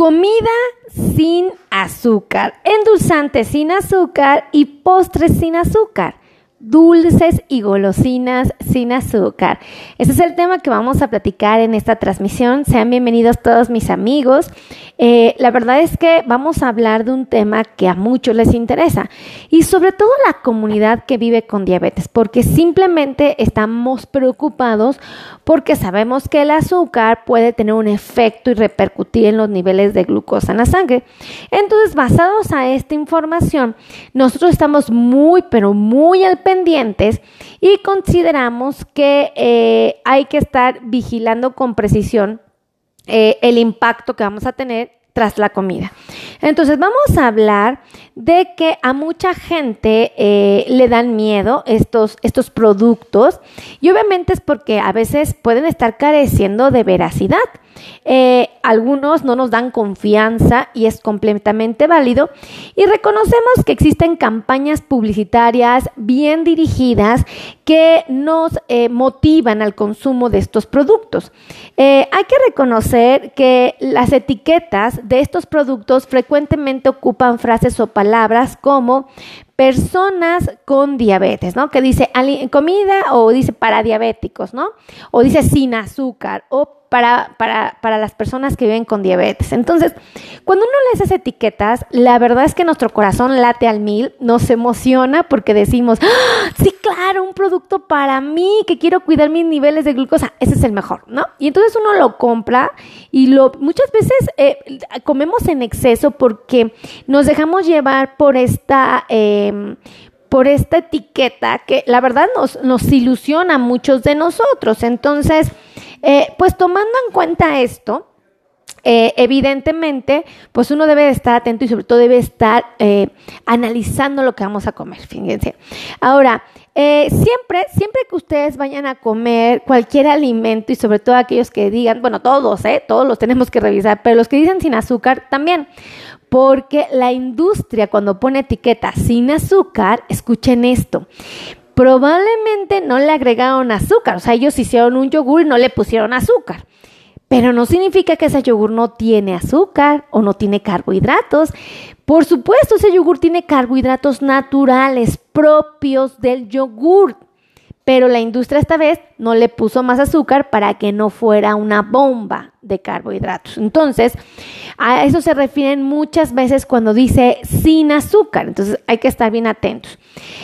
Comida sin azúcar, endulzantes sin azúcar y postres sin azúcar dulces y golosinas sin azúcar. Ese es el tema que vamos a platicar en esta transmisión. Sean bienvenidos todos mis amigos. Eh, la verdad es que vamos a hablar de un tema que a muchos les interesa y sobre todo la comunidad que vive con diabetes, porque simplemente estamos preocupados porque sabemos que el azúcar puede tener un efecto y repercutir en los niveles de glucosa en la sangre. Entonces, basados a esta información, nosotros estamos muy, pero muy al y consideramos que eh, hay que estar vigilando con precisión eh, el impacto que vamos a tener tras la comida. Entonces vamos a hablar de que a mucha gente eh, le dan miedo estos, estos productos y obviamente es porque a veces pueden estar careciendo de veracidad. Eh, algunos no nos dan confianza y es completamente válido. Y reconocemos que existen campañas publicitarias bien dirigidas que nos eh, motivan al consumo de estos productos. Eh, hay que reconocer que las etiquetas de estos productos frecuentemente ocupan frases o palabras como personas con diabetes, ¿no? Que dice comida o dice para diabéticos, ¿no? O dice sin azúcar o para, para, para, las personas que viven con diabetes. Entonces, cuando uno lee esas etiquetas, la verdad es que nuestro corazón late al mil, nos emociona porque decimos, ¡Ah! sí, claro, un producto para mí que quiero cuidar mis niveles de glucosa, ese es el mejor, ¿no? Y entonces uno lo compra y lo muchas veces eh, comemos en exceso porque nos dejamos llevar por esta... Em, por esta etiqueta que la verdad nos, nos ilusiona a muchos de nosotros. Entonces, eh, pues tomando en cuenta esto, eh, evidentemente, pues uno debe estar atento y sobre todo debe estar eh, analizando lo que vamos a comer, fíjense. Ahora, siempre, siempre que ustedes vayan a comer cualquier alimento y sobre todo aquellos que digan, bueno, todos. Todos los tenemos que revisar, pero los que dicen sin azúcar también. Porque la industria cuando pone etiqueta sin azúcar, escuchen esto, probablemente no le agregaron azúcar, o sea, ellos hicieron un yogur y no le pusieron azúcar. Pero no significa que ese yogur no tiene azúcar o no tiene carbohidratos. Por supuesto, ese yogur tiene carbohidratos naturales propios del yogur. Pero la industria esta vez no le puso más azúcar para que no fuera una bomba de carbohidratos. Entonces, a eso se refieren muchas veces cuando dice sin azúcar. Entonces, hay que estar bien atentos.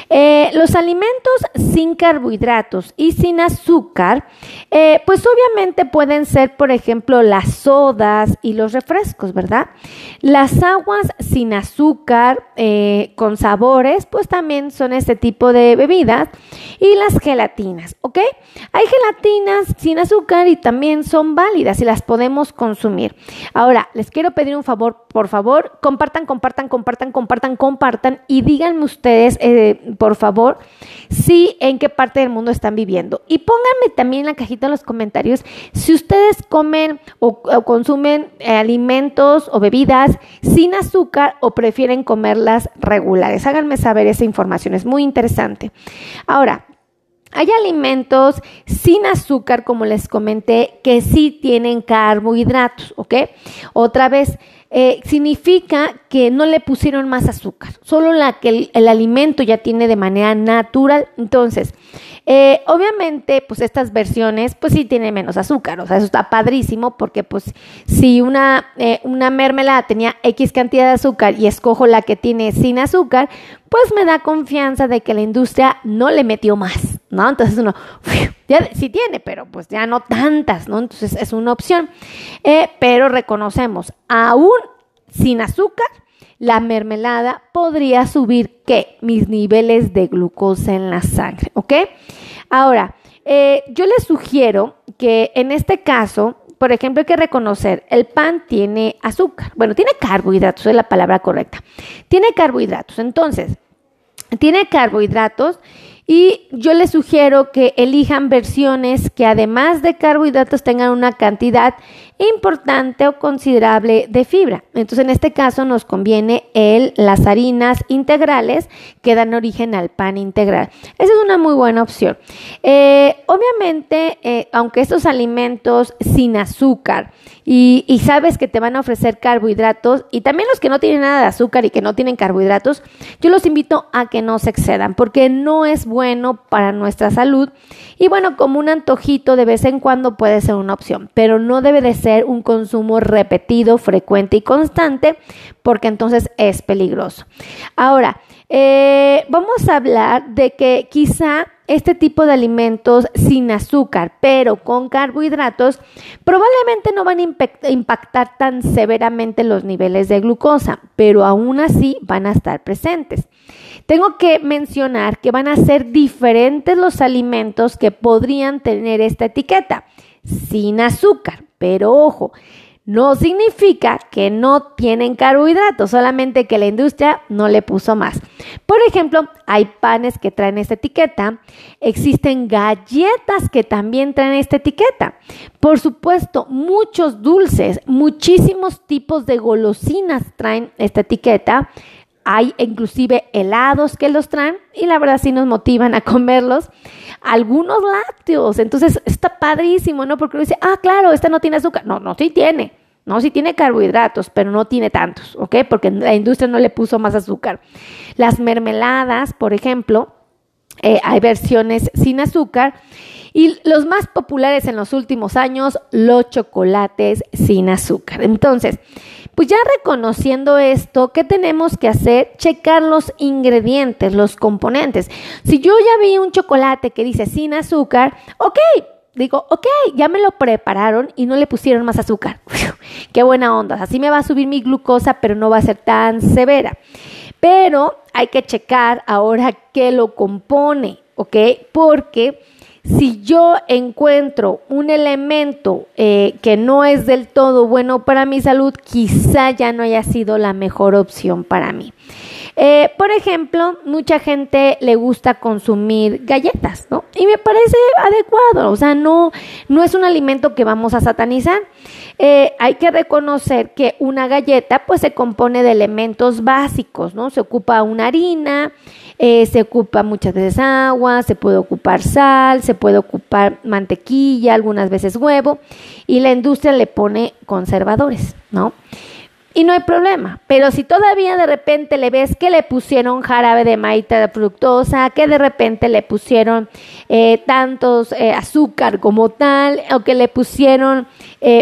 Eh, los alimentos sin carbohidratos y sin azúcar, eh, pues obviamente pueden ser, por ejemplo, las sodas y los refrescos, ¿verdad? Las aguas sin azúcar, eh, con sabores, pues también son este tipo de bebidas. Y las gelatinas, ¿ok? Hay gelatinas sin azúcar y también son válidas y las podemos consumir. Ahora, les quiero pedir un favor, por favor, compartan, compartan, compartan, compartan, compartan y díganme ustedes, eh, por favor, si en qué parte del mundo están viviendo. Y pónganme también en la cajita de los comentarios si ustedes comen o, consumen eh, alimentos o bebidas sin azúcar o prefieren comerlas regulares. Háganme saber esa información, es muy interesante. Ahora, hay alimentos sin azúcar, como les comenté, que sí tienen carbohidratos, ¿ok? Otra vez, eh, significa que no le pusieron más azúcar, solo la que el, alimento ya tiene de manera natural. Entonces, eh, obviamente, pues estas versiones, pues sí tienen menos azúcar, o sea, eso está padrísimo porque pues si una, eh, una mermelada tenía X cantidad de azúcar y escojo la que tiene sin azúcar, pues me da confianza de que la industria no le metió más, ¿no? Entonces uno, ya sí tiene, pero pues ya no tantas, ¿no? Entonces es una opción. Eh, pero reconocemos, aún sin azúcar, la mermelada podría subir, ¿qué? Mis niveles de glucosa en la sangre, ¿ok? Ahora, eh, yo les sugiero que en este caso, por ejemplo, hay que reconocer, el pan tiene azúcar, bueno, tiene carbohidratos, es la palabra correcta, tiene carbohidratos, entonces, tiene carbohidratos y yo les sugiero que elijan versiones que además de carbohidratos tengan una cantidad importante o considerable de fibra. Entonces, en este caso nos conviene el, las harinas integrales que dan origen al pan integral. Esa es una muy buena opción. Eh, obviamente, eh, aunque estos alimentos sin azúcar y, y sabes que te van a ofrecer carbohidratos y también los que no tienen nada de azúcar y que no tienen carbohidratos, yo los invito a que no se excedan porque no es bueno para nuestra salud y bueno, como un antojito de vez en cuando puede ser una opción, pero no debe de ser un consumo repetido, frecuente y constante, porque entonces es peligroso. Ahora, eh, vamos a hablar de que quizá este tipo de alimentos sin azúcar, pero con carbohidratos, probablemente no van a impactar tan severamente los niveles de glucosa, pero aún así van a estar presentes. Tengo que mencionar que van a ser diferentes los alimentos que podrían tener esta etiqueta, sin azúcar, pero ojo, no significa que no tienen carbohidratos, solamente que la industria no le puso más. Por ejemplo, hay panes que traen esta etiqueta, existen galletas que también traen esta etiqueta. Por supuesto, muchos dulces, muchísimos tipos de golosinas traen esta etiqueta. Hay inclusive helados que los traen y la verdad sí nos motivan a comerlos. Algunos lácteos, entonces está padrísimo, ¿no? Porque uno dice, ah, claro, esta no tiene azúcar. No, no, sí tiene. No, sí tiene carbohidratos, pero no tiene tantos, ¿ok? Porque la industria no le puso más azúcar. Las mermeladas, por ejemplo, eh, hay versiones sin azúcar. Y los más populares en los últimos años, los chocolates sin azúcar. Entonces, pues ya reconociendo esto, ¿qué tenemos que hacer? Checar los ingredientes, los componentes. Si yo ya vi un chocolate que dice sin azúcar, ok, digo, ok, ya me lo prepararon y no le pusieron más azúcar. Qué buena onda. Así me va a subir mi glucosa, pero no va a ser tan severa. Pero hay que checar ahora qué lo compone, ¿ok? Porque si yo encuentro un elemento eh, que no es del todo bueno para mi salud, quizá ya no haya sido la mejor opción para mí. Eh, por ejemplo, mucha gente le gusta consumir galletas, ¿no? Y me parece adecuado, o sea, no, no es un alimento que vamos a satanizar. Eh, hay que reconocer que una galleta pues se compone de elementos básicos, ¿no? Se ocupa una harina, eh, se ocupa muchas veces agua, se puede ocupar sal, se puede ocupar mantequilla, algunas veces huevo, y la industria le pone conservadores, ¿no? Y no hay problema, pero si todavía de repente le ves que le pusieron jarabe de maíz de fructosa, que de repente le pusieron eh, tantos eh, azúcar como tal, o que le pusieron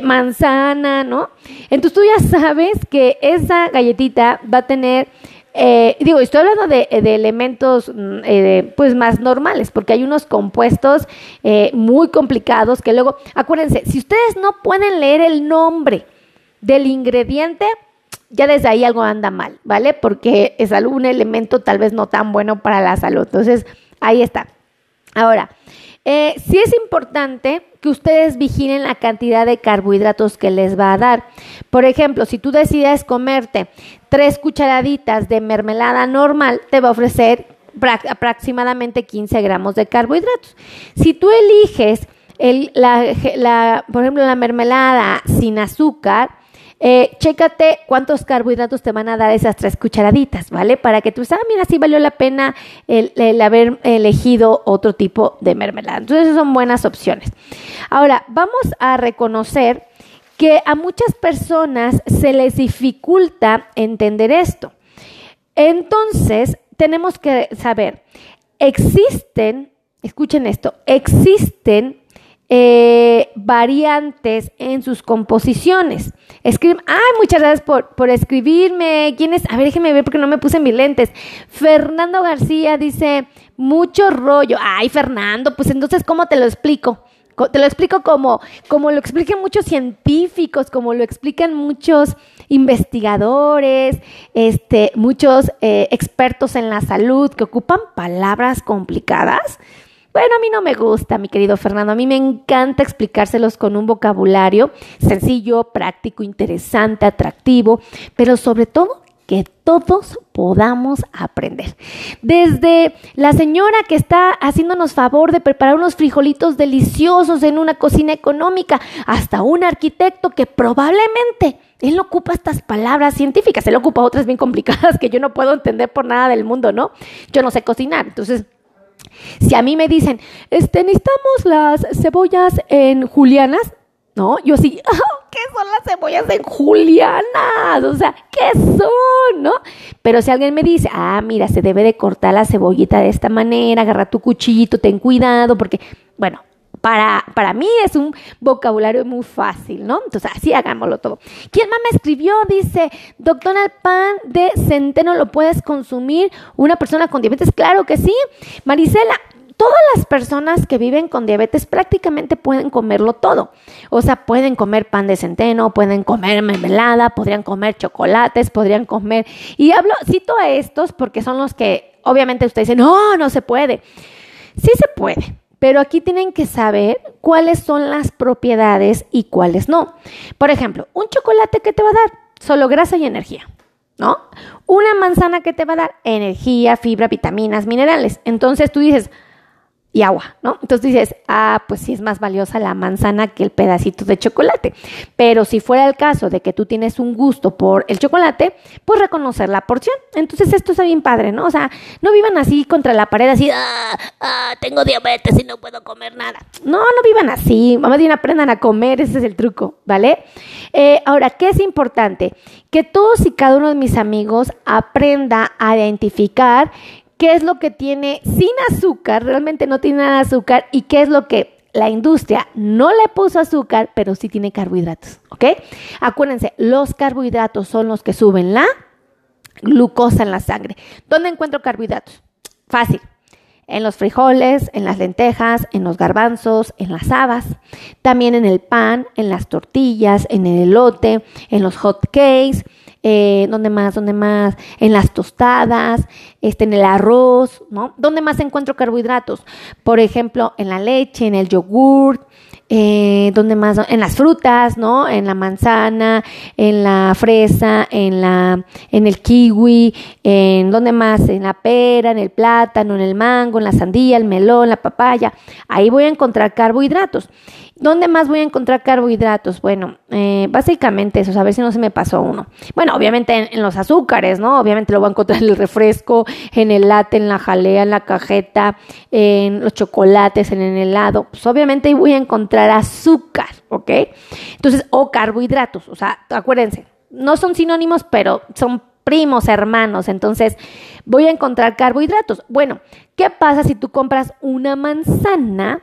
manzana, ¿no? Entonces tú ya sabes que esa galletita va a tener eh, digo, estoy hablando de, elementos mm, eh, pues más normales, porque hay unos compuestos eh, muy complicados que luego, acuérdense, si ustedes no pueden leer el nombre del ingrediente, ya desde ahí algo anda mal, ¿vale? Porque es algún elemento tal vez no tan bueno para la salud. Entonces, ahí está. Ahora, eh, sí es importante que ustedes vigilen la cantidad de carbohidratos que les va a dar. Por ejemplo, si tú decides comerte tres cucharaditas de mermelada normal, te va a ofrecer aproximadamente 15 gramos de carbohidratos. Si tú eliges por ejemplo, la mermelada sin azúcar, eh, chécate cuántos carbohidratos te van a dar esas tres cucharaditas, ¿vale? Para que tú sabes, ah, mira, sí valió la pena el, haber elegido otro tipo de mermelada. Entonces, son buenas opciones. Ahora, vamos a reconocer que a muchas personas se les dificulta entender esto. Entonces, tenemos que saber, existen, escuchen esto, existen eh, variantes en sus composiciones. Escriben, ay, muchas gracias por, por escribirme. ¿Quién es? A ver, déjenme ver porque no me puse mis lentes. Fernando García dice, mucho rollo. Ay, Fernando, pues entonces, ¿cómo te lo explico? Te lo explico como, como lo explican muchos científicos, como lo explican muchos investigadores, este, muchos eh, expertos en la salud que ocupan palabras complicadas. Bueno, a mí no me gusta, mi querido Fernando. A mí me encanta explicárselos con un vocabulario sencillo, práctico, interesante, atractivo, pero sobre todo que todos podamos aprender. Desde la señora que está haciéndonos favor de preparar unos frijolitos deliciosos en una cocina económica, hasta un arquitecto que probablemente él no ocupa estas palabras científicas, él ocupa otras bien complicadas que yo no puedo entender por nada del mundo, ¿no? Yo no sé cocinar, entonces si a mí me dicen, este, necesitamos las cebollas en julianas, ¿no? Yo sí, ¿qué son las cebollas en julianas? O sea, ¿qué son? ¿No? Pero si alguien me dice, ah, mira, se debe de cortar la cebollita de esta manera, agarra tu cuchillito, ten cuidado, porque, bueno, para, para mí es un vocabulario muy fácil, ¿no? Entonces, así hagámoslo todo. ¿Quién más me escribió? Dice, doctor, el pan de centeno lo puedes consumir una persona con diabetes. Claro que sí. Marisela, todas las personas que viven con diabetes prácticamente pueden comerlo todo. O sea, pueden comer pan de centeno, pueden comer mermelada, podrían comer chocolates, podrían comer... Y hablo, cito a estos porque son los que obviamente ustedes dicen, no, no se puede. Sí se puede. Pero aquí tienen que saber cuáles son las propiedades y cuáles no. Por ejemplo, un chocolate que te va a dar solo grasa y energía, ¿no? Una manzana que te va a dar energía, fibra, vitaminas, minerales. Entonces tú dices, y agua, ¿no? Entonces dices, ah, pues sí es más valiosa la manzana que el pedacito de chocolate. Pero si fuera el caso de que tú tienes un gusto por el chocolate, pues reconocer la porción. Entonces esto está bien padre, ¿no? O sea, no vivan así contra la pared, así, ah, ah, tengo diabetes y no puedo comer nada. No, no vivan así, más bien aprendan a comer, ese es el truco, ¿vale? Eh, ahora, ¿qué es importante? Que todos y cada uno de mis amigos aprenda a identificar qué es lo que tiene sin azúcar, realmente no tiene nada de azúcar, y qué es lo que la industria no le puso azúcar, pero sí tiene carbohidratos, ¿ok? Acuérdense, los carbohidratos son los que suben la glucosa en la sangre. ¿Dónde encuentro carbohidratos? Fácil. En los frijoles, en las lentejas, en los garbanzos, en las habas, también en el pan, en las tortillas, en el elote, en los hot cakes, eh, ¿dónde más? ¿Dónde más? En las tostadas, este, en el arroz, ¿no? ¿Dónde más encuentro carbohidratos? Por ejemplo, en la leche, en el yogurt, eh, ¿dónde más? En las frutas, ¿no? En la manzana, en la fresa, en la, en el kiwi, en ¿dónde más? En la pera, en el plátano, en el mango, en la sandía, el melón, la papaya. Ahí voy a encontrar carbohidratos. ¿Dónde más voy a encontrar carbohidratos? Bueno, eh, básicamente eso, a ver si no se me pasó uno. Bueno, obviamente en, los azúcares, ¿no? Obviamente lo voy a encontrar en el refresco, en el latte, en la jalea, en la cajeta, en los chocolates, en el helado. Pues obviamente ahí voy a encontrar azúcar, ¿ok? Entonces, o carbohidratos, o sea, acuérdense, no son sinónimos, pero son primos, hermanos. Entonces, voy a encontrar carbohidratos. Bueno, ¿qué pasa si tú compras una manzana?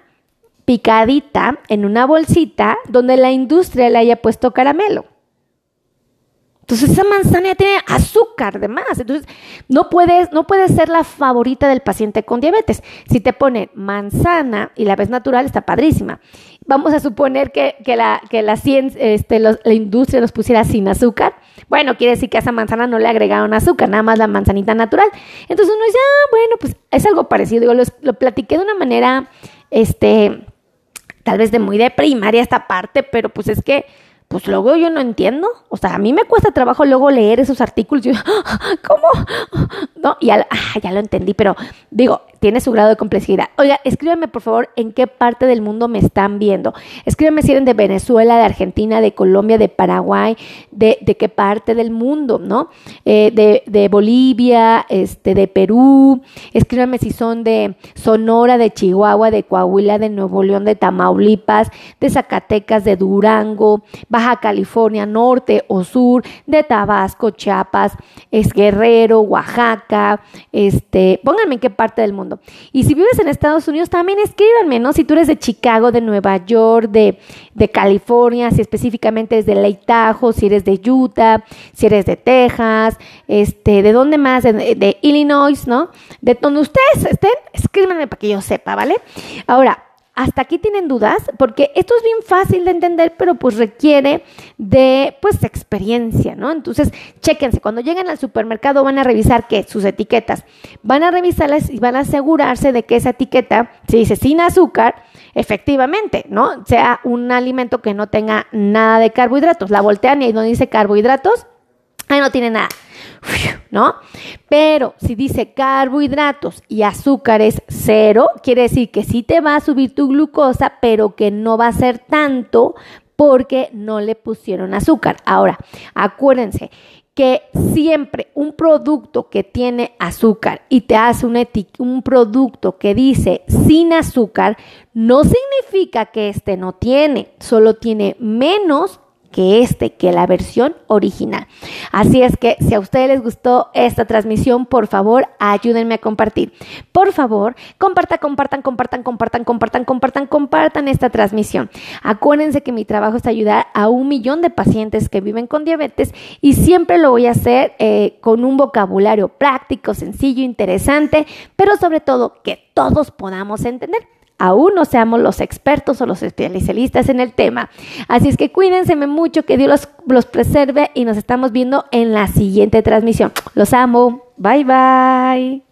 Picadita en una bolsita donde la industria le haya puesto caramelo. Entonces esa manzana ya tiene azúcar de más. Entonces no puedes, no puedes ser la favorita del paciente con diabetes. Si te ponen manzana y la ves natural, está padrísima. Vamos a suponer que, la, que la, este, la industria nos pusiera sin azúcar. Bueno, quiere decir que a esa manzana no le agregaron azúcar, nada más la manzanita natural. Entonces uno dice, ah, bueno, pues es algo parecido. Digo, lo, lo platiqué de una manera, este, tal vez de muy de primaria esta parte, pero pues es que pues luego yo no entiendo. O sea, a mí me cuesta trabajo luego leer esos artículos. Yo, ¿cómo? No, y ya, ah, ya lo entendí, pero digo, tiene su grado de complejidad. Oiga, escríbanme por favor en qué parte del mundo me están viendo. Escríbanme si eran de Venezuela, de Argentina, de Colombia, de Paraguay, de, qué parte del mundo, ¿no? Eh, de, de, Bolivia, este, de Perú. Escríbanme si son de Sonora, de Chihuahua, de Coahuila, de Nuevo León, de Tamaulipas, de Zacatecas, de Durango, Baja California, Norte o Sur, de Tabasco, Chiapas, es Guerrero, Oaxaca, este, pónganme en qué parte del mundo y si vives en Estados Unidos, también escríbanme, ¿no? Si tú eres de Chicago, de Nueva York, de, California, si específicamente es de Lake Tahoe, si eres de Utah, si eres de Texas, este, de dónde más, de, de Illinois, ¿no? De donde ustedes estén, escríbanme para que yo sepa, ¿vale? Ahora, hasta aquí tienen dudas, porque esto es bien fácil de entender, pero pues requiere de pues experiencia, ¿no? Entonces, chéquense, cuando lleguen al supermercado van a revisar que sus etiquetas, van a revisarlas y van a asegurarse de que esa etiqueta, si dice sin azúcar, efectivamente, ¿no? Sea un alimento que no tenga nada de carbohidratos. La voltean y ahí donde dice carbohidratos, ahí no tiene nada. ¿no? Pero si dice carbohidratos y azúcares cero, quiere decir que sí te va a subir tu glucosa, pero que no va a ser tanto porque no le pusieron azúcar. Ahora, acuérdense que siempre un producto que tiene azúcar y te hace un, un producto que dice sin azúcar, no significa que este no tiene, solo tiene menos que este, que la versión original. Así es que si a ustedes les gustó esta transmisión, por favor, ayúdenme a compartir. Por favor, compartan, compartan, compartan, compartan, compartan, compartan, compartan esta transmisión. Acuérdense que mi trabajo es ayudar a un millón de pacientes que viven con diabetes y siempre lo voy a hacer eh, con un vocabulario práctico, sencillo, interesante, pero sobre todo que todos podamos entender aún no seamos los expertos o los especialistas en el tema. Así es que cuídense mucho, que Dios los, los preserve y nos estamos viendo en la siguiente transmisión. Los amo. Bye bye.